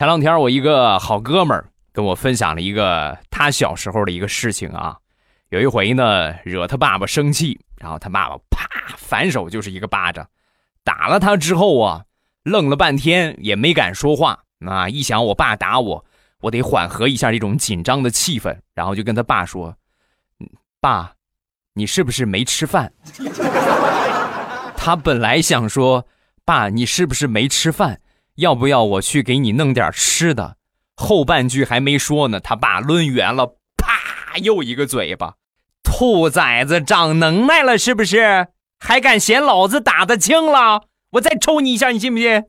前两天我一个好哥们儿跟我分享了一个他小时候的一个事情啊，有一回呢惹他爸爸生气，然后他爸爸啪反手就是一个巴掌，打了他之后啊，愣了半天也没敢说话啊。一想我爸打我，我得缓和一下这种紧张的气氛，然后就跟他爸说：“爸，你是不是没吃饭？” 他本来想说：“爸，你是不是没吃饭？”要不要我去给你弄点吃的？后半句还没说呢，他爸抡圆了，啪，又一个嘴巴。兔崽子长能耐了是不是？还敢嫌老子打得轻了？我再抽你一下，你信不信？